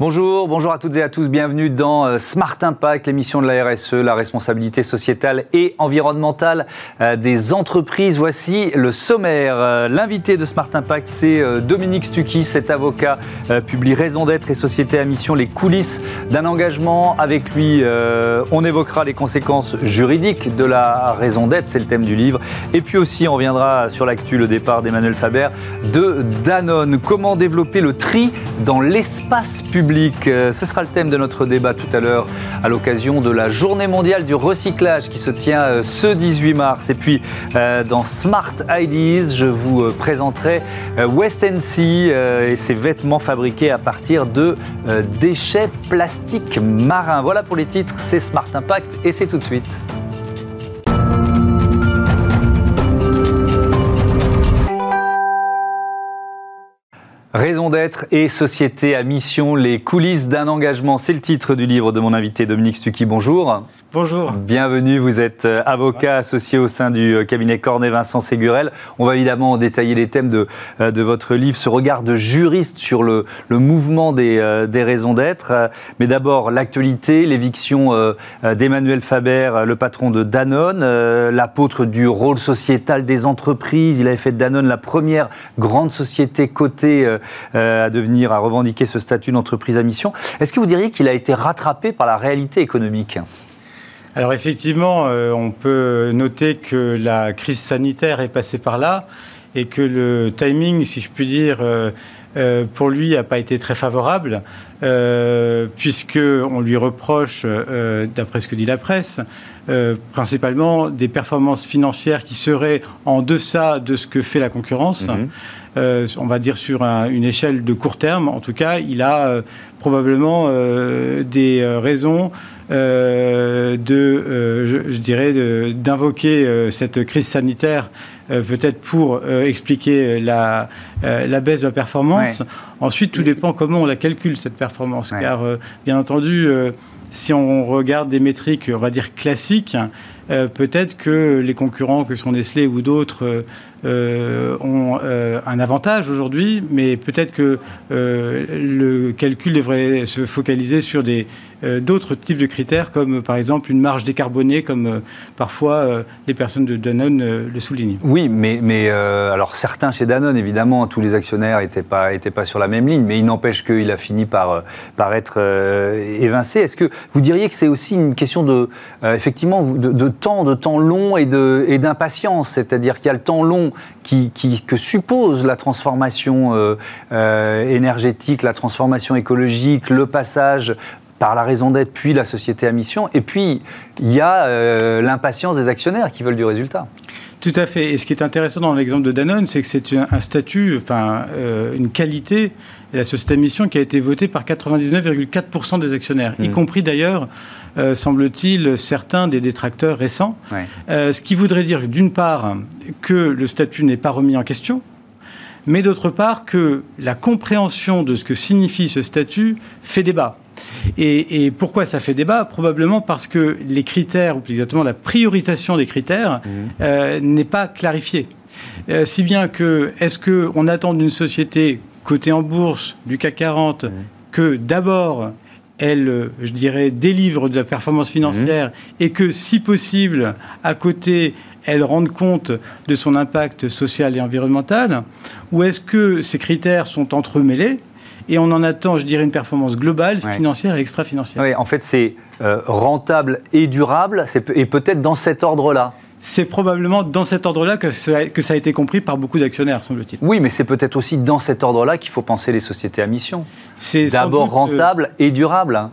Bonjour, bonjour à toutes et à tous, bienvenue dans euh, Smart Impact, l'émission de la RSE, la responsabilité sociétale et environnementale euh, des entreprises. Voici le sommaire. Euh, l'invité de Smart Impact, c'est Dominique Stucky, cet avocat, publie Raison d'être et société à mission, les coulisses d'un engagement. Avec lui, on évoquera les conséquences juridiques de la raison d'être, c'est le thème du livre. Et puis aussi, on reviendra sur l'actu, le départ d'Emmanuel Faber de Danone. Comment développer le tri dans l'espace public? Euh, ce sera le thème de notre débat tout à l'heure à l'occasion de la journée mondiale du recyclage qui se tient euh, ce 18 mars. Et puis euh, dans Smart Ideas, je vous présenterai West Sea et ses vêtements fabriqués à partir de déchets plastiques marins. Voilà pour les titres, c'est Smart Impact et c'est tout de suite. Raison d'être et société à mission, les coulisses d'un engagement. C'est le titre du livre de mon invité Dominique Stucky. Bonjour. Bonjour. Bienvenue, vous êtes euh, avocat associé au sein du euh, cabinet Cornet Vincent Ségurel. On va évidemment détailler les thèmes de, euh, de votre livre, ce regard de juriste sur le, le mouvement des, des raisons d'être. Mais d'abord, l'actualité, l'éviction d'Emmanuel Faber, le patron de Danone, l'apôtre du rôle sociétal des entreprises. Il avait fait de Danone la première grande société cotée à devenir, à revendiquer ce statut d'entreprise à mission. Est-ce que vous diriez qu'il a été rattrapé par la réalité économique? Alors effectivement, euh, on peut noter que la crise sanitaire est passée par là et que le timing, si je puis dire, euh, euh, pour lui n'a pas été très favorable, puisque on lui reproche, d'après ce que dit la presse, principalement des performances financières qui seraient en deçà de ce que fait la concurrence. Mhm. on va dire sur une échelle de court terme. En tout cas, il a probablement des raisons euh, de, euh, je, dirais, d'invoquer euh, cette crise sanitaire peut-être pour expliquer la, la, baisse de la performance. Ensuite, tout dépend comment on la calcule, cette performance. Car, bien entendu, si on regarde des métriques, on va dire classiques, peut-être que les concurrents que sont Nestlé ou d'autres ont un avantage aujourd'hui, mais peut-être que le calcul devrait se focaliser sur des, euh, d'autres types de critères, comme par exemple une marge décarbonée, comme euh, parfois euh, les personnes de Danone le soulignent. Oui, mais, alors certains chez Danone, évidemment, tous les actionnaires n'étaient pas, étaient pas sur la même ligne, mais il n'empêche qu'il a fini par, par être évincé. Est-ce que vous diriez que c'est aussi une question de, effectivement, de, temps, de temps long et d'impatience, c'est-à-dire qu'il y a le temps long qui, qui, que suppose la transformation énergétique, la transformation écologique, le passage par la raison d'être, puis la société à mission. Et puis, il y a euh, l'impatience des actionnaires qui veulent du résultat. Tout à fait. Et ce qui est intéressant dans l'exemple de Danone, c'est que c'est un statut, enfin, euh, une qualité, la société à mission qui a été votée par 99,4% des actionnaires, y mmh. compris d'ailleurs, euh, semble-t-il, certains des détracteurs récents. ce qui voudrait dire, d'une part, que le statut n'est pas remis en question, mais d'autre part que la compréhension de ce que signifie ce statut fait débat. Et, pourquoi ça fait débat? Probablement parce que les critères, ou plus exactement la priorisation des critères, mmh. euh, n'est pas clarifiée. Euh, si bien que, est-ce qu'on attend d'une société cotée en bourse du CAC 40 mmh. que d'abord elle, je dirais, délivre de la performance financière mmh. et que, si possible, à côté, elle rende compte de son impact social et environnemental Ou est-ce que ces critères sont entremêlés et on en attend, je dirais, une performance globale, financière et extra-financière? Oui, en fait, c'est euh, rentable et durable, et peut-être dans cet ordre-là. C'est probablement dans cet ordre-là que, que, ça a été compris par beaucoup d'actionnaires, semble-t-il. Oui, mais c'est peut-être aussi dans cet ordre-là qu'il faut penser les sociétés à mission. C'est d'abord euh, rentable et durable.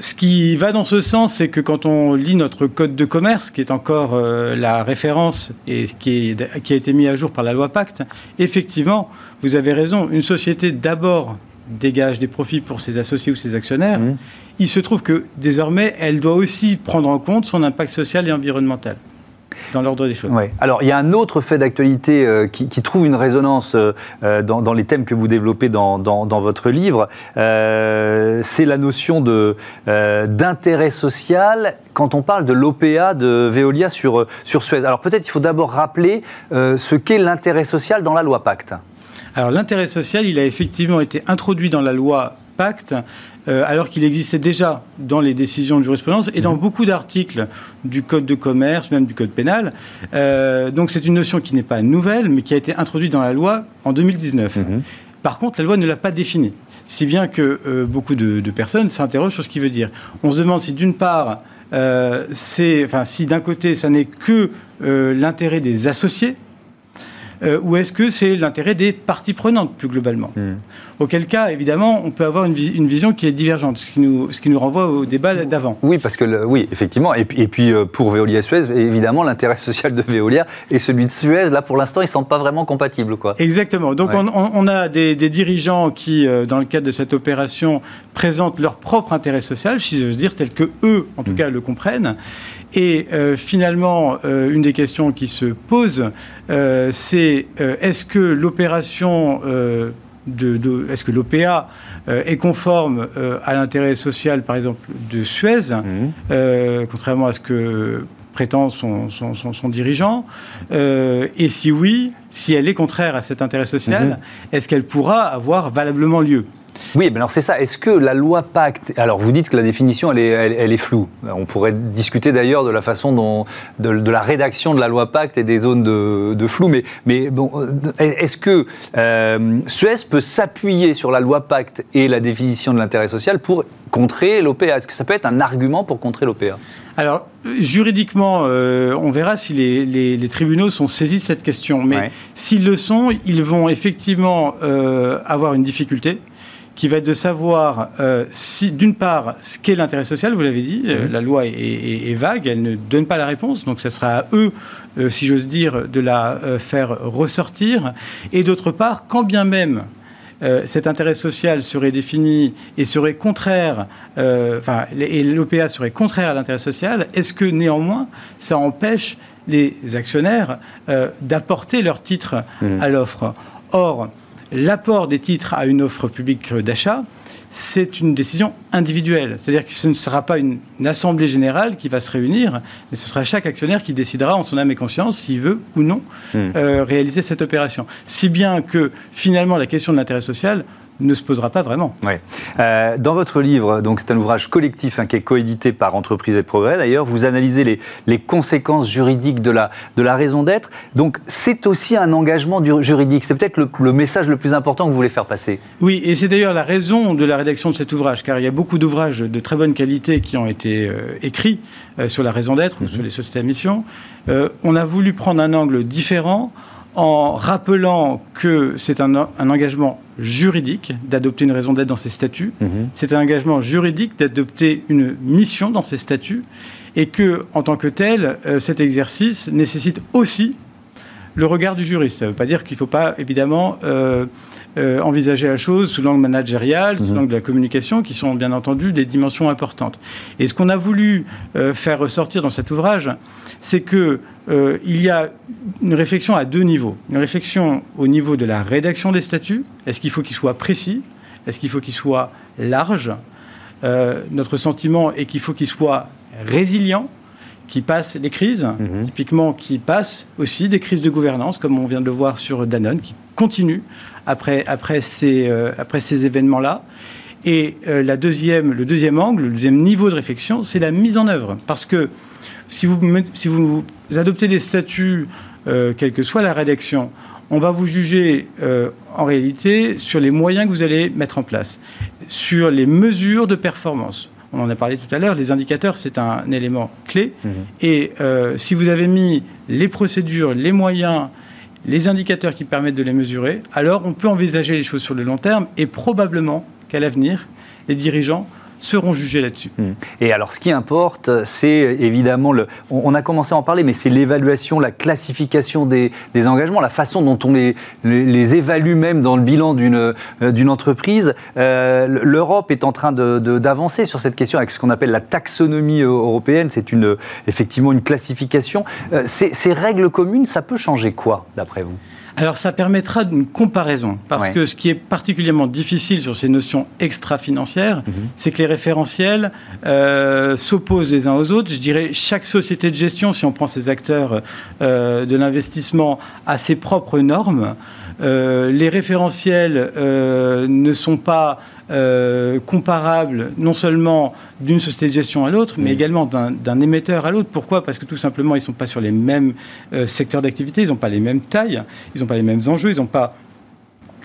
Ce qui va dans ce sens, c'est que quand on lit notre code de commerce, qui est encore euh, la référence et qui, est, qui a été mis à jour par la loi Pacte, effectivement, vous avez raison, une société d'abord dégage des profits pour ses associés ou ses actionnaires, mmh. il se trouve que désormais, elle doit aussi prendre en compte son impact social et environnemental dans l'ordre des choses. Alors, il y a un autre fait d'actualité euh, qui, trouve une résonance euh, euh, dans, les thèmes que vous développez dans, votre livre. c'est la notion d'intérêt social quand on parle de l'OPA de Veolia sur, sur Suez. Alors, peut-être il faut d'abord rappeler ce qu'est l'intérêt social dans la loi Pacte. Alors l'intérêt social, il a effectivement été introduit dans la loi pacte, alors qu'il existait déjà dans les décisions de jurisprudence et dans mhm. beaucoup d'articles du Code de commerce, même du Code pénal. donc c'est une notion qui n'est pas nouvelle, mais qui a été introduite dans la loi en 2019. Mhm. Par contre, la loi ne l'a pas définie. Si bien que beaucoup de, de personnes s'interrogent sur ce qu'il veut dire. On se demande si d'une part, euh, c'est, enfin, si d'un côté, ça n'est que euh, l'intérêt des associés, euh, ou est-ce que c'est l'intérêt des parties prenantes plus globalement hmm. Auquel cas, évidemment, on peut avoir une, vision qui est divergente, ce qui nous, ce qui nous renvoie au débat d'avant. Oui, parce que oui, effectivement. Et puis, et puis euh, pour Veolia Suez, évidemment, l'intérêt social de Veolia et celui de Suez, là, pour l'instant, ils ne sont pas vraiment compatibles. Quoi. Exactement. Donc, on, a des, dirigeants qui, euh, dans le cadre de cette opération, présentent leur propre intérêt social, si j'ose dire, tel que eux, en tout hmm. cas, le comprennent. Et euh, finalement, une des questions qui se pose, c'est est-ce que l'opération est-ce que l'OPA euh, est conforme euh, à l'intérêt social, par exemple, de Suez, euh, contrairement à ce que prétend son, dirigeant Et si oui, si elle est contraire à cet intérêt social, mhm. est-ce qu'elle pourra avoir valablement lieu? Oui, mais alors c'est ça. Est-ce que la loi Pacte. Alors vous dites que la définition, elle est, elle, est floue. On pourrait discuter d'ailleurs de la façon dont. De, la rédaction de la loi Pacte et des zones de, flou. Mais, mais bon, euh, est-ce que euh, Suez peut s'appuyer sur la loi Pacte et la définition de l'intérêt social pour contrer l'OPA Est-ce que ça peut être un argument pour contrer l'OPA alors, juridiquement, euh, on verra si les, tribunaux sont saisis de cette question. Mais s'ils le sont, ils vont effectivement avoir une difficulté qui va être de savoir euh, si, d'une part, ce qu'est l'intérêt social, vous l'avez dit, euh, mhm. la loi est, vague, elle ne donne pas la réponse, donc ce sera à eux, euh, si j'ose dire, de la faire ressortir, et d'autre part, quand bien même cet intérêt social serait défini et serait contraire, enfin, et l'OPA serait contraire à l'intérêt social, est-ce que néanmoins ça empêche les actionnaires d'apporter leur titre mhm. à l'offre? Or, l'apport des titres à une offre publique d'achat, c'est une décision individuelle. C'est-à-dire que ce ne sera pas une, assemblée générale qui va se réunir, mais ce sera chaque actionnaire qui décidera en son âme et conscience s'il veut ou non hmm. euh, réaliser cette opération. Si bien que finalement la question de l'intérêt social ne se posera pas vraiment. Euh, dans votre livre, donc c'est un ouvrage collectif hein, qui est coédité par Entreprise et Progrès d'ailleurs, vous analysez les, les, conséquences juridiques de la, de la raison d'être. Donc c'est aussi un engagement juridique. C'est peut-être le, message le plus important que vous voulez faire passer. Oui, et c'est d'ailleurs la raison de la rédaction de cet ouvrage, car il y a beaucoup d'ouvrages de très bonne qualité qui ont été euh, écrits euh, sur la raison d'être ou mhm. sur les sociétés à mission. on a voulu prendre un angle différent en rappelant que c'est un, engagement juridique d'adopter une raison d'être dans ses statuts, mhm. c'est un engagement juridique d'adopter une mission dans ses statuts, et que, en tant que tel, euh, cet exercice nécessite aussi le regard du juriste. Ça ne veut pas dire qu'il ne faut pas, évidemment, euh, euh, envisager la chose sous l'angle managérial, sous mhm. l'angle de la communication, qui sont bien entendu des dimensions importantes. Et ce qu'on a voulu faire ressortir dans cet ouvrage, c'est que euh, il y a une réflexion à deux niveaux. Une réflexion au niveau de la rédaction des statuts. Est-ce qu'il faut qu'ils soient précis? Est-ce qu'il faut qu'ils soient larges euh, Notre sentiment est qu'il faut qu'ils soient résilients, qui passent les crises, mhm. typiquement qui passent aussi des crises de gouvernance, comme on vient de le voir sur Danone, qui continuent après, après ces, euh, après ces événements-là. Et la deuxième, le deuxième angle, le deuxième niveau de réflexion, c'est la mise en œuvre. Parce que si vous, si vous adoptez des statuts, euh, quelle que soit la rédaction, on va vous juger euh, en réalité sur les moyens que vous allez mettre en place, sur les mesures de performance. On en a parlé tout à l'heure, les indicateurs, c'est un élément clé. Mhm. Et euh, si vous avez mis les procédures, les moyens, les indicateurs qui permettent de les mesurer, alors on peut envisager les choses sur le long terme et probablement qu'à l'avenir, les dirigeants seront jugés là-dessus. Hmm. Et alors, ce qui importe, c'est évidemment, le, on, a commencé à en parler, mais c'est l'évaluation, la classification des, engagements, la façon dont on les, les, évalue même dans le bilan d'une euh, d'une entreprise. Euh, L'Europe est en train d'avancer sur cette question avec ce qu'on appelle la taxonomie européenne. C'est une, effectivement une classification. Euh, ces règles communes, ça peut changer quoi, d'après vous? Alors ça permettra d'une comparaison, parce que ce qui est particulièrement difficile sur ces notions extra-financières, mhm. c'est que les référentiels euh, s'opposent les uns aux autres. Je dirais chaque société de gestion, si on prend ces acteurs euh, de l'investissement, a ses propres normes. Euh, les référentiels ne sont pas comparable non seulement d'une société de gestion à l'autre, mais également d'un émetteur à l'autre. Pourquoi? Parce que tout simplement, ils ne sont pas sur les mêmes secteurs d'activité, ils n'ont pas les mêmes tailles, ils n'ont pas les mêmes enjeux, ils n'ont pas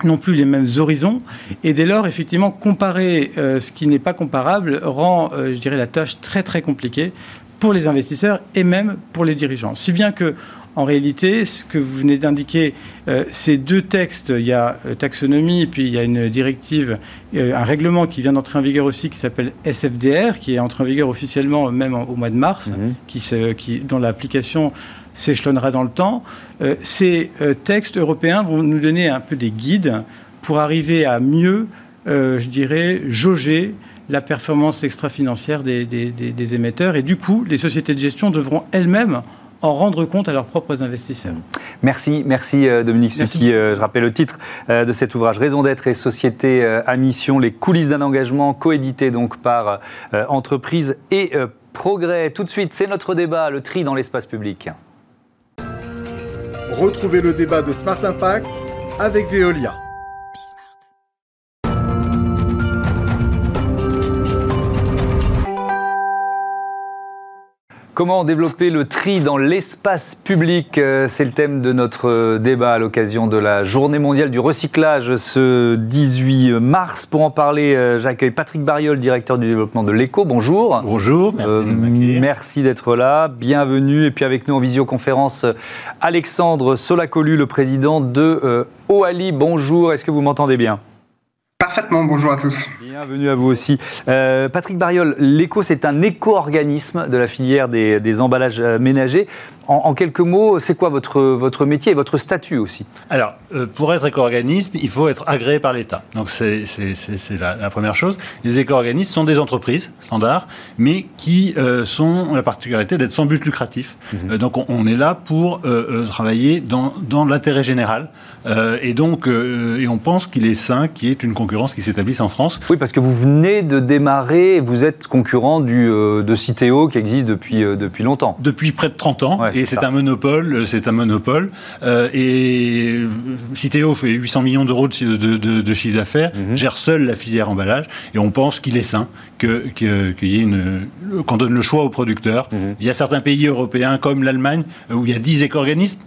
non plus les mêmes horizons. Et dès lors, effectivement, comparer euh, ce qui n'est pas comparable rend, euh, je dirais, la tâche très très compliquée pour les investisseurs et même pour les dirigeants. Si bien que, en réalité, ce que vous venez d'indiquer, euh, ces deux textes, il y a taxonomie et puis il y a une directive, un règlement qui vient d'entrer en vigueur aussi qui s'appelle SFDR, qui est entré en vigueur officiellement même au mois de mars, mhm. qui, qui, dont l'application s'échelonnera dans le temps. Euh, ces euh, textes européens vont nous donner un peu des guides pour arriver à mieux, euh, je dirais, jauger la performance extra-financière des, des, émetteurs. Et du coup, les sociétés de gestion devront elles-mêmes en rendre compte à leurs propres investisseurs. Merci, merci Dominique Suti. je rappelle le titre de cet ouvrage, Raison d'être et société à mission, les coulisses d'un engagement, coédité donc par entreprise et progrès. Tout de suite, c'est notre débat, le tri dans l'espace public. Retrouvez le débat de Smart Impact avec Veolia. Comment développer le tri dans l'espace public euh, C'est le thème de notre euh, débat à l'occasion de la Journée mondiale du recyclage ce 18 mars. Pour en parler, euh, j'accueille Patrick Bariol, directeur du développement de l'ECO. Bonjour. Bonjour, merci. merci d'être là, bienvenue. Et puis avec nous en visioconférence, Alexandre Solacolu, le président de OALI. Bonjour, est-ce que vous m'entendez bien? Parfaitement, bonjour à tous. Bienvenue à vous aussi. Euh, Patrick Bariol, l'éco, c'est un éco-organisme de la filière des, emballages euh, ménagers. En, quelques mots, c'est quoi votre, votre métier et votre statut aussi? Alors, euh, pour être éco-organisme, il faut être agréé par l'État. Donc, c'est la, première chose. Les éco-organismes sont des entreprises standards, mais qui sont la particularité d'être sans but lucratif. Mhm. donc, on, est là pour travailler dans, dans l'intérêt général. et donc, et on pense qu'il est sain qu'il y ait une concurrence qui s'établisse en France. Oui, parce que vous venez de démarrer, vous êtes concurrent du, euh, de Citeo qui existe depuis, euh, depuis longtemps. Depuis près de 30 ans, et c'est un monopole, euh, c'est un monopole. et Citeo fait 800 millions d'euros de, de, chiffre d'affaires, mhm. gère seul la filière emballage, et on pense qu'il est sain que, qu'il y ait une, qu'on donne le choix aux producteurs. Mhm. Il y a certains pays européens comme l'Allemagne où il y a 10 éco-organismes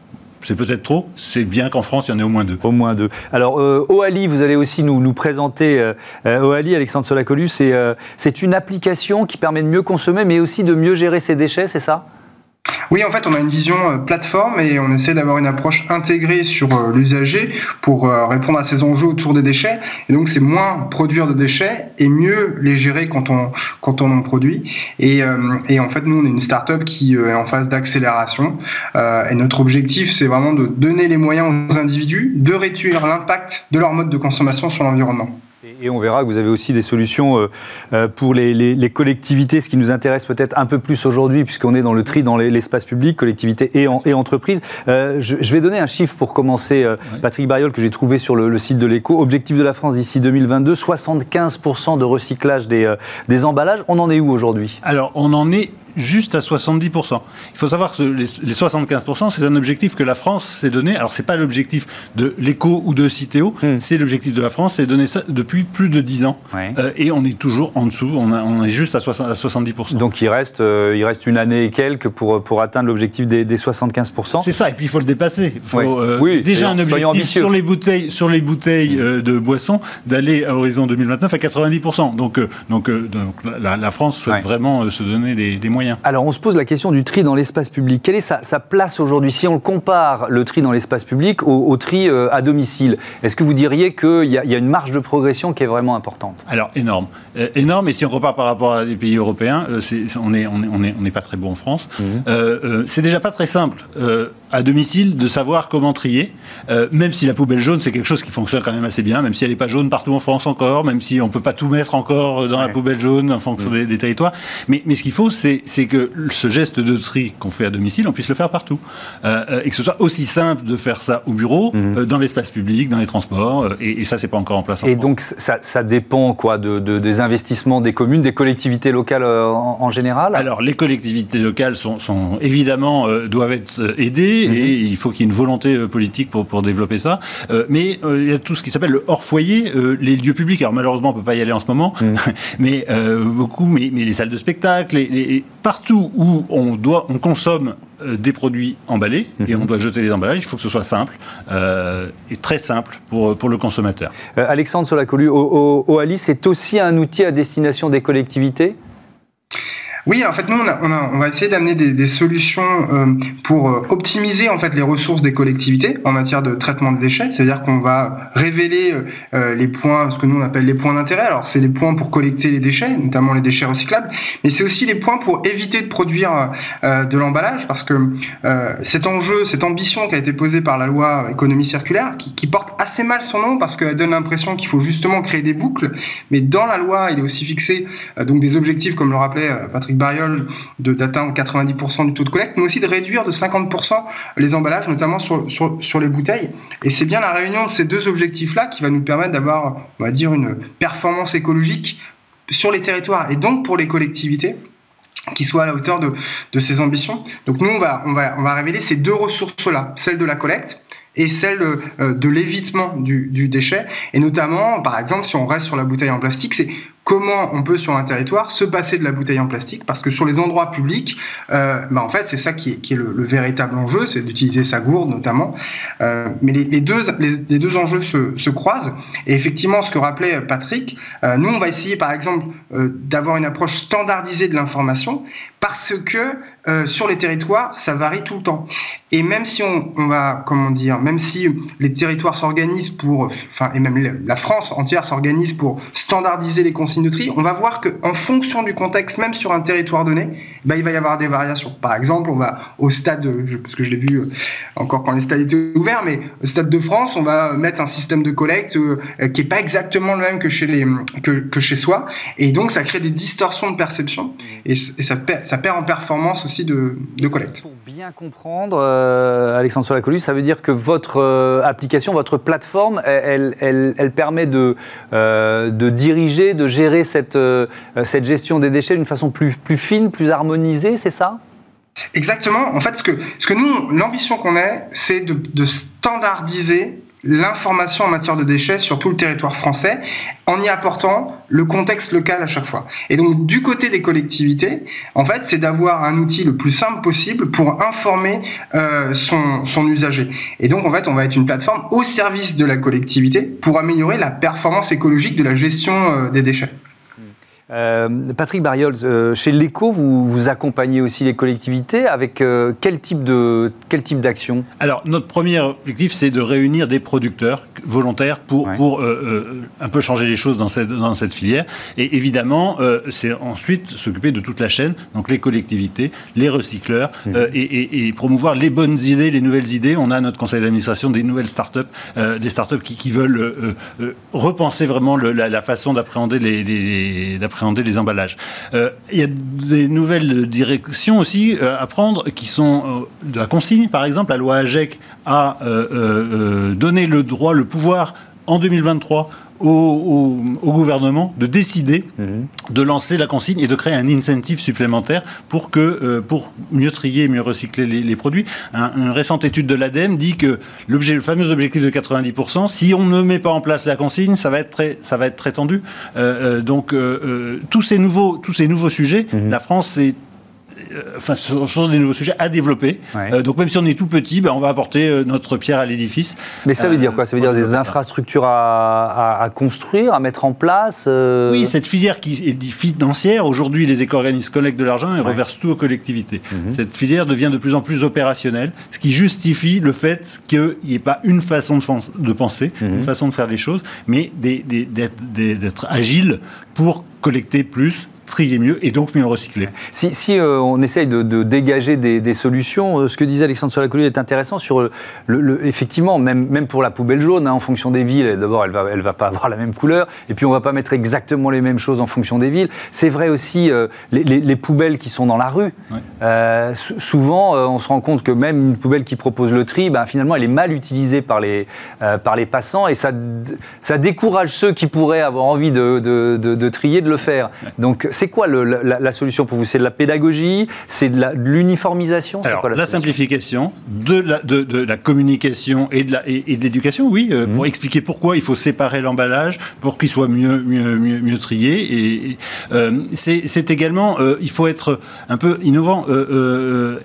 c'est peut-être trop. C'est bien qu'en France, il y en ait au moins deux. Au moins deux. Alors, euh, OALI, vous allez aussi nous, nous présenter euh, euh OALI, Alexandre Solacolu. C'est euh, c'est une application qui permet de mieux consommer, mais aussi de mieux gérer ses déchets, c'est ça? Oui, en fait, on a une vision euh, plateforme et on essaie d'avoir une approche intégrée sur euh, l'usager pour euh, répondre à ces enjeux autour des déchets. Et donc, c'est moins produire de déchets et mieux les gérer quand on, quand on en produit. Et, et en fait, nous, on est une start-up qui est en phase d'accélération. et notre objectif, c'est vraiment de donner les moyens aux individus de réduire l'impact de leur mode de consommation sur l'environnement. Et on verra que vous avez aussi des solutions euh, euh, pour les, collectivités, ce qui nous intéresse peut-être un peu plus aujourd'hui, puisqu'on est dans le tri dans l'espace public, collectivités et, et entreprises. Euh, je, vais donner un chiffre pour commencer, Patrick Bariol, que j'ai trouvé sur le, site de l'ECO. Objectif de la France d'ici 2022, 75% de recyclage des, des emballages. On en est où aujourd'hui? Alors, on en est juste à 70%. Il faut savoir que les, 75%, c'est un objectif que la France s'est donné. Alors, c'est pas l'objectif de l'éco ou de Citeo, hmm. c'est l'objectif de la France, c'est donné ça depuis plus de 10 ans. Euh, et on est toujours en dessous, on, est juste à, 70%. Donc, il reste, euh, il reste une année et quelques pour, pour atteindre l'objectif des, 75%. C'est ça, et puis il faut le dépasser. Il faut euh, oui, déjà un objectif sur les bouteilles, sur les bouteilles de boissons d'aller à horizon 2029 à 90%. Donc, donc, donc la, France souhaite vraiment se donner des moyens. Alors on se pose la question du tri dans l'espace public. Quelle est sa, place aujourd'hui Si on compare le tri dans l'espace public au, tri euh, à domicile, est-ce que vous diriez qu'il y, y, a une marge de progression qui est vraiment importante? Alors énorme. Euh, énorme, et si on compare par rapport à des pays européens, euh, on n'est on est, on est, pas très bon en France. Mmh. c'est déjà pas très simple à domicile de savoir comment trier, même si la poubelle jaune c'est quelque chose qui fonctionne quand même assez bien, même si elle n'est pas jaune partout en France encore, même si on peut pas tout mettre encore dans la poubelle jaune en fonction mmh. des, territoires. Mais, mais ce qu'il faut, c'est que ce geste de tri qu'on fait à domicile, on puisse le faire partout. Euh, euh, et que ce soit aussi simple de faire ça au bureau, mhm. euh, dans l'espace public, dans les transports. et, ça, c'est pas encore en place. et donc, ça, dépend quoi de, des investissements des communes, des collectivités locales en, général? Alors, les collectivités locales sont, sont évidemment doivent être aidées. mhm. et il faut qu'il y ait une volonté politique pour, pour développer ça. mais il y a tout ce qui s'appelle le hors foyer, les lieux publics. Alors malheureusement, on peut pas y aller en ce moment, mhm. mais beaucoup, mais, mais, les salles de spectacle, les, partout où on doit, on consomme des produits emballés et on doit jeter les emballages, il faut que ce soit simple et très simple pour, pour le consommateur. Alexandre Solacolu, OALI, c'est aussi un outil à destination des collectivités? Oui, en fait, nous, on, va essayer d'amener des, solutions euh, pour euh, optimiser en fait les ressources des collectivités en matière de traitement des déchets. C'est-à-dire qu'on va révéler euh, les points, ce que nous on appelle les points d'intérêt. Alors, c'est les points pour collecter les déchets, notamment les déchets recyclables, mais c'est aussi les points pour éviter de produire de l'emballage, parce que cet enjeu, cette ambition qui a été posée par la loi économie circulaire, qui, porte assez mal son nom parce qu'elle donne l'impression qu'il faut justement créer des boucles, mais dans la loi, il est aussi fixé donc des objectifs, comme le rappelait Patrick Bariol d'atteindre 90% du taux de collecte, mais aussi de réduire de 50% les emballages, notamment sur, sur, les bouteilles. Et c'est bien la réunion de ces deux objectifs-là qui va nous permettre d'avoir, on va dire, une performance écologique sur les territoires et donc pour les collectivités qui soit à la hauteur de, de ces ambitions. Donc nous, on va, on va, on va révéler ces deux ressources-là, celle de la collecte et celle euh, de l'évitement du, déchet. Et notamment, par exemple, si on reste sur la bouteille en plastique, c'est comment on peut sur un territoire se passer de la bouteille en plastique parce que sur les endroits publics, euh, bah en fait c'est ça qui est, le, véritable enjeu, c'est d'utiliser sa gourde notamment. Euh, mais les, deux, les, deux enjeux se, se, croisent et effectivement ce que rappelait Patrick, euh, nous on va essayer par exemple d'avoir une approche standardisée de l'information parce que sur les territoires ça varie tout le temps. Et même si on, va comment dire, même si les territoires s'organisent pour, enfin et même la France entière s'organise pour standardiser les consignes de tri, on va voir qu'en fonction du contexte, même sur un territoire donné, bah, il va y avoir des variations. Par exemple, on va au stade, parce que je l'ai vu euh, encore quand les stades étaient ouverts, mais au stade de France, on va mettre un système de collecte euh, qui n'est pas exactement le même que chez, les, que, chez soi. Et donc, ça crée des distorsions de perception et, ça, perd, ça perd en performance aussi de, collecte. Pour bien comprendre, euh, Alexandre Solacolu, ça veut dire que votre application, votre plateforme, elle, elle, elle permet de, de diriger, de gérer cette, euh, cette gestion des déchets d'une façon plus, plus fine, plus harmonisée, c'est ça? Exactement. En fait, ce que, ce que nous, l'ambition qu'on a, c'est de standardiser l'information en matière de déchets sur tout le territoire français en y apportant le contexte local à chaque fois. Et donc du côté des collectivités, en fait, c'est d'avoir un outil le plus simple possible pour informer euh, son, usager. Et donc en fait, on va être une plateforme au service de la collectivité pour améliorer la performance écologique de la gestion euh, des déchets. Euh, Patrick Barriol, euh, chez l'ECO, vous, vous, accompagnez aussi les collectivités avec euh, quel type de quel type d'action? Alors notre premier objectif, c'est de réunir des producteurs volontaires pour pour un peu changer les choses dans cette dans cette filière. Et évidemment, c'est ensuite s'occuper de toute la chaîne, donc les collectivités, les recycleurs, mmh. et, et, promouvoir les bonnes idées, les nouvelles idées. On a notre conseil d'administration des nouvelles startups, des startups qui, qui veulent repenser vraiment le, la, la, façon d'appréhender les, les les emballages. Euh, il y a des nouvelles directions aussi euh, à prendre qui sont euh, de la consigne, par exemple. La loi AGEC a donné le droit, le pouvoir en 2023 au, gouvernement de décider mhm. de lancer la consigne et de créer un incentive supplémentaire pour que euh, pour mieux trier, mieux recycler les, produits. une récente étude de l'ADEME dit que l'objet, le fameux objectif de 90%, si on ne met pas en place la consigne, ça va être très, ça va être très tendu. Euh, euh, donc tous ces nouveaux, tous ces nouveaux sujets, mhm. la France est enfin, ce sont des nouveaux sujets à développer. Euh, donc même si on est tout petit, ben, on va apporter euh, notre pierre à l'édifice. Mais ça veut dire quoi? Ça veut dire des infrastructures à, construire, à mettre en place Oui, cette filière qui est financière, aujourd'hui les éco-organismes collectent de l'argent et reversent tout aux collectivités. Mhm. Cette filière devient de plus en plus opérationnelle, ce qui justifie le fait qu'il n'y ait pas une façon de, penser, mhm. une façon de faire les choses, mais d'être agile pour collecter plus, trier mieux et donc mieux recycler. Si, si euh, on essaye de, dégager des, solutions, euh, ce que disait Alexandre Solacoli est intéressant sur le, effectivement, même, même pour la poubelle jaune, hein, en fonction des villes, d'abord elle va, elle va pas avoir la même couleur, et puis on va pas mettre exactement les mêmes choses en fonction des villes. C'est vrai aussi euh, les, poubelles qui sont dans la rue. souvent, on se rend compte que même une poubelle qui propose le tri, ben, finalement, elle est mal utilisée par les, par les passants, et ça, ça décourage ceux qui pourraient avoir envie de, de, de trier de le faire. Donc c'est quoi la, solution pour vous? C'est de la pédagogie? C'est de l'uniformisation? Alors, la, simplification, de la, de, la communication et de l'éducation, oui, mmh. pour expliquer pourquoi il faut séparer l'emballage pour qu'il soit mieux, mieux, mieux, trié. Et, c'est également, il faut être un peu innovant.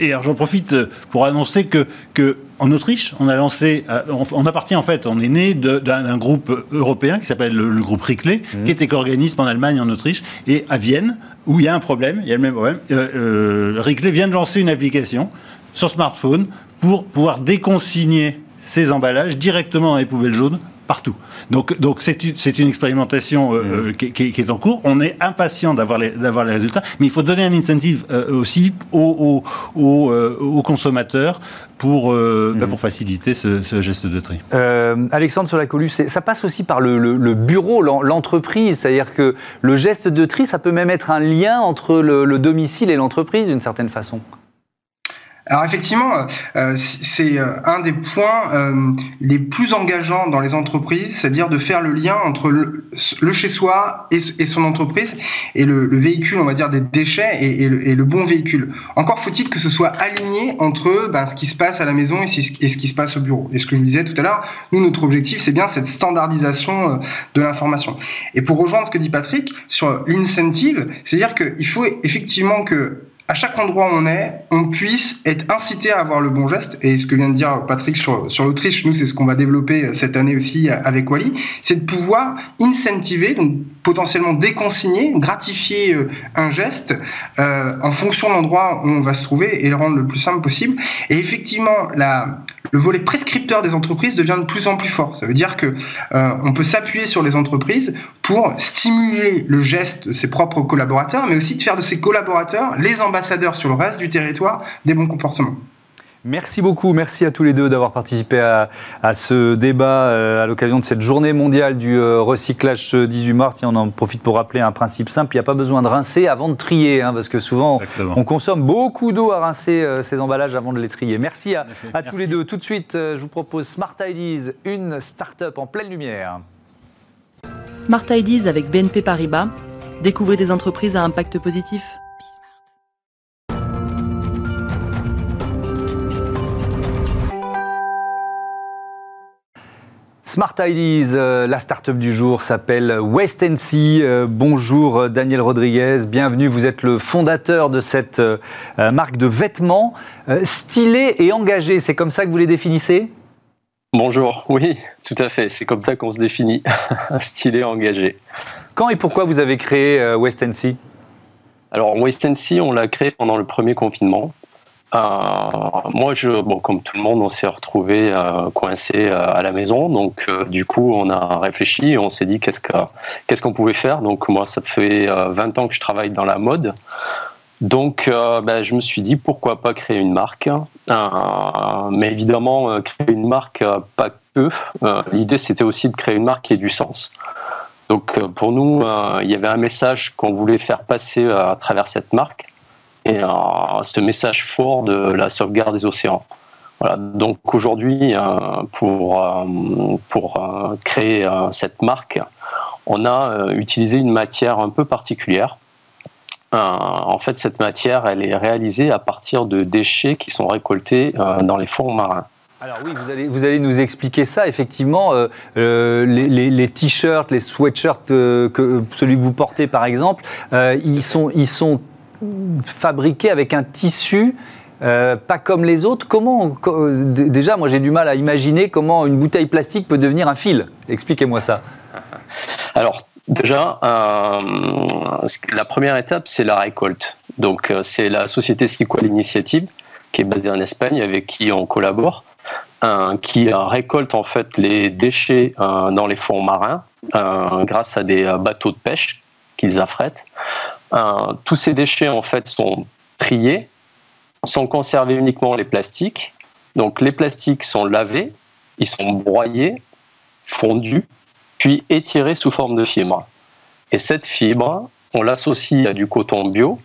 et alors j'en profite pour annoncer que, que en Autriche, on a lancé, euh, on, appartient en fait, on est né d'un groupe européen qui s'appelle le, groupe Rickley, mmh. qui était organisme en Allemagne, en Autriche, et à Vienne, où il y a un problème, il y a le même problème. Euh, euh vient de lancer une application sur smartphone pour pouvoir déconsigner ses emballages directement dans les poubelles jaunes partout. Donc, donc c'est une, une, expérimentation euh, mmh. qui, qui, est en cours. On est impatient d'avoir les, d'avoir les résultats, mais il faut donner un incentive aussi aux, aux, aux, consommateurs pour, euh, bah, mhm. pour faciliter ce, geste de tri. Euh, Alexandre sur la colue, ça passe aussi par le, bureau, l'entreprise, c'est-à-dire que le geste de tri, ça peut même être un lien entre le domicile et l'entreprise d'une certaine façon. Alors effectivement, euh, euh, c'est euh, un des points les plus engageants dans les entreprises, c'est-à-dire de faire le lien entre le, chez-soi et, son entreprise et le, véhicule, on va dire, des déchets et, le, bon véhicule. Encore faut-il que ce soit aligné entre ben, ce qui se passe à la maison et, ce qui se passe au bureau. Et ce que je disais tout à l'heure, nous, notre objectif, c'est bien cette standardisation de l'information. Et pour rejoindre ce que dit Patrick sur l'incentive, c'est-à-dire qu'il faut effectivement que à chaque endroit où on est, on puisse être incité à avoir le bon geste. Et ce que vient de dire Patrick sur, l'Autriche, nous, c'est ce qu'on va développer cette année aussi avec Wally, c'est de pouvoir incentiver, donc potentiellement déconsigner, gratifier euh, un geste euh, en fonction de l'endroit où on va se trouver et le rendre le plus simple possible. Et effectivement, la, le volet prescripteur des entreprises devient de plus en plus fort. Ça veut dire que euh, on peut s'appuyer sur les entreprises pour stimuler le geste de ses propres collaborateurs, mais aussi de faire de ses collaborateurs les ambassadeurs sur le reste du territoire des bons comportements. Merci beaucoup, merci à tous les deux d'avoir participé à, ce débat euh, à l'occasion de cette journée mondiale du euh, recyclage ce 18 mars. Et on en profite pour rappeler un principe simple, il n'y a pas besoin de rincer avant de trier, hein, parce que souvent on consomme beaucoup d'eau à rincer euh, ces emballages avant de les trier. Merci à, tous les deux. Tout de suite, je vous propose Smart Ideas, une start-up en pleine lumière. Smart Ideas avec BNP Paribas. Découvrez des entreprises à impact positif. Smart Ideas, euh, la start-up du jour s'appelle West NC. Euh, bonjour euh, Daniel Rodriguez, bienvenue. Vous êtes le fondateur de cette marque de vêtements stylés et engagés. C'est comme ça que vous les définissez? Bonjour, oui, tout à fait. C'est comme ça qu'on se définit, stylé et engagé. Quand et pourquoi vous avez créé West NC Alors West NC, on l'a créé pendant le premier confinement. Euh, moi, je, comme tout le monde, on s'est retrouvé euh, coincé euh, à la maison. Donc, du coup, on a réfléchi et on s'est dit qu'est-ce qu'on qu'est-ce qu'on pouvait faire? Donc, moi, ça fait 20 ans que je travaille dans la mode. Donc, ben, je me suis dit pourquoi pas créer une marque? mais évidemment, créer une marque, pas que. L'idée, c'était aussi de créer une marque qui ait du sens. Donc, pour nous, il y avait un message qu'on voulait faire passer à travers cette marque et euh, ce message fort de la sauvegarde des océans. Voilà, donc aujourd'hui, euh, pour, euh, pour créer cette marque, on a utilisé une matière un peu particulière. en fait, cette matière, elle est réalisée à partir de déchets qui sont récoltés dans les fonds marins. Alors oui, vous allez, vous allez nous expliquer ça. Effectivement, les, t-shirts, les sweatshirts, que, celui que vous portez par exemple, ils, sont, ils sont fabriqué avec un tissu euh, pas comme les autres. Comment déjà, moi j'ai du mal à imaginer comment une bouteille plastique peut devenir un fil. Expliquez-moi ça. Alors déjà, euh, la première étape c'est la récolte. Donc euh, c'est la société Sequal Initiative qui est basée en Espagne avec qui on collabore, qui récolte en fait les déchets dans les fonds marins grâce à des bateaux de pêche qu'ils affrètent. Euh, tous ces déchets en fait sont triés, sont conservés uniquement les plastiques. Donc les plastiques sont lavés, ils sont broyés, fondus, puis étirés sous forme de fibre. Et cette fibre, on l'associe à du coton bio,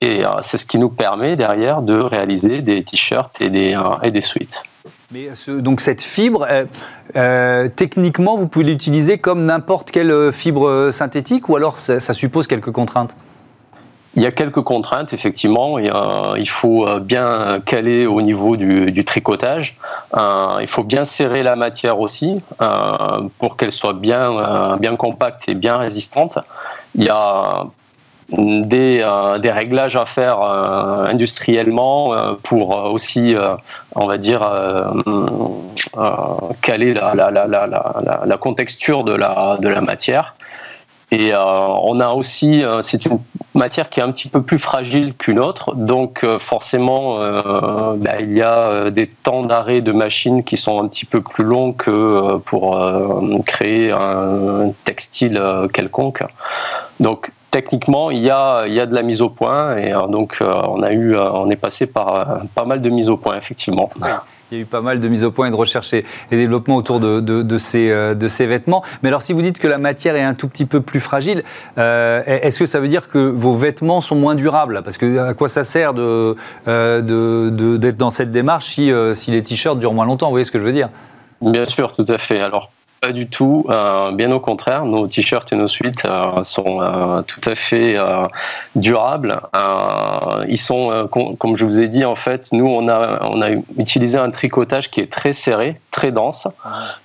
et euh, c'est ce qui nous permet derrière de réaliser des t-shirts et des, euh, et des suites. Mais donc cette fibre, techniquement, vous pouvez l'utiliser comme n'importe quelle fibre synthétique ou alors ça suppose quelques contraintes? Il y a quelques contraintes, effectivement. il faut bien caler au niveau du, tricotage. il faut bien serrer la matière aussi pour qu'elle soit bien, bien compacte et bien résistante. Il y a des, des, réglages à faire industriellement pour aussi, on va dire, caler la, la, la, la, contexture de la, de la matière. Et on a aussi, c'est une matière qui est un petit peu plus fragile qu'une autre, donc forcément, bah, il y a des temps d'arrêt de machine qui sont un petit peu plus longs que pour créer un textile quelconque. Donc techniquement, il y a, il y a de la mise au point et euh, donc euh, on a eu, euh, on est passé par pas mal de mises au point effectivement. Il y a eu pas mal de mises au point et de recherches et, développement autour de, de, ces, vêtements. Mais alors, si vous dites que la matière est un tout petit peu plus fragile, est-ce que ça veut dire que vos vêtements sont moins durables? Parce que à quoi ça sert d'être de, dans cette démarche si, si les t-shirts durent moins longtemps? Vous voyez ce que je veux dire? Bien sûr, tout à fait. Alors, pas du tout. Euh, bien au contraire, nos t-shirts et nos suites euh, sont euh, tout à fait durables. ils sont, comme je vous ai dit, en fait, nous, on a, on a utilisé un tricotage qui est très serré, très dense.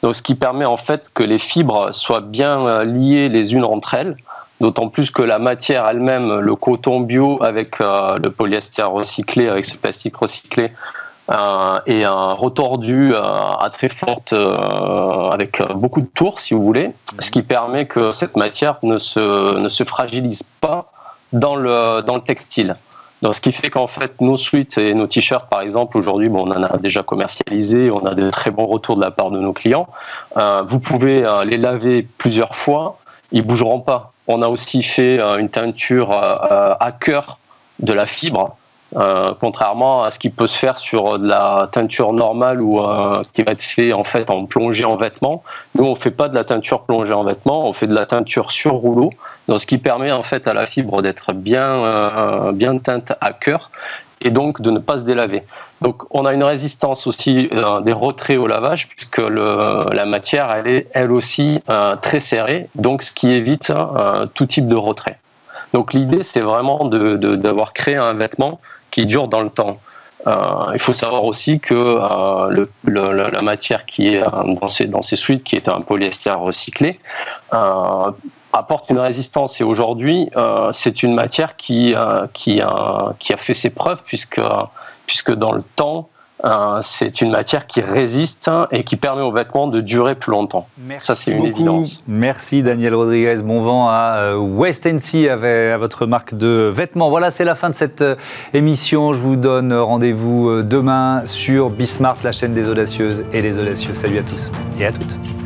Donc, ce qui permet en fait que les fibres soient bien liées les unes entre elles. D'autant plus que la matière elle-même, le coton bio avec le polyester recyclé, avec ce plastique recyclé, euh, et un retordu euh, à très forte, euh, avec beaucoup de tours, si vous voulez, ce qui permet que cette matière ne se, ne se fragilise pas dans le, dans le textile. Donc, ce qui fait qu'en fait, nos suites et nos t-shirts, par exemple, aujourd'hui, bon, on en a déjà commercialisé, on a de très bons retours de la part de nos clients. vous pouvez les laver plusieurs fois, ils bougeront pas. On a aussi fait une teinture à cœur de la fibre euh, contrairement à ce qui peut se faire sur de la teinture normale ou euh, qui va être fait en fait en plongée en vêtements. Nous, on fait pas de la teinture plongée en vêtements, on fait de la teinture sur rouleau, donc ce qui permet en fait à la fibre d'être bien euh, bien teinte à cœur et donc de ne pas se délaver. Donc on a une résistance aussi des retraits au lavage puisque la matière elle est elle aussi très serrée, donc ce qui évite tout type de retrait. Donc l'idée c'est vraiment d'avoir créé un vêtement qui dure dans le temps. Euh, il faut savoir aussi que euh, la matière qui est euh, dans ces, dans ces suites, qui est un polyester recyclé, apporte une résistance. Et aujourd'hui, c'est une matière qui, qui, qui, a fait ses preuves, puisque, puisque dans le temps, euh, c'est une matière qui résiste et qui permet aux vêtements de durer plus longtemps. Ça, c'est une évidence. Merci Daniel Rodriguez. Bon vent à euh, West NC avec à votre marque de vêtements. Voilà, c'est la fin de cette euh, émission. Je vous donne rendez-vous demain sur Bismart, la chaîne des audacieuses et des audacieux. Salut à tous et à toutes.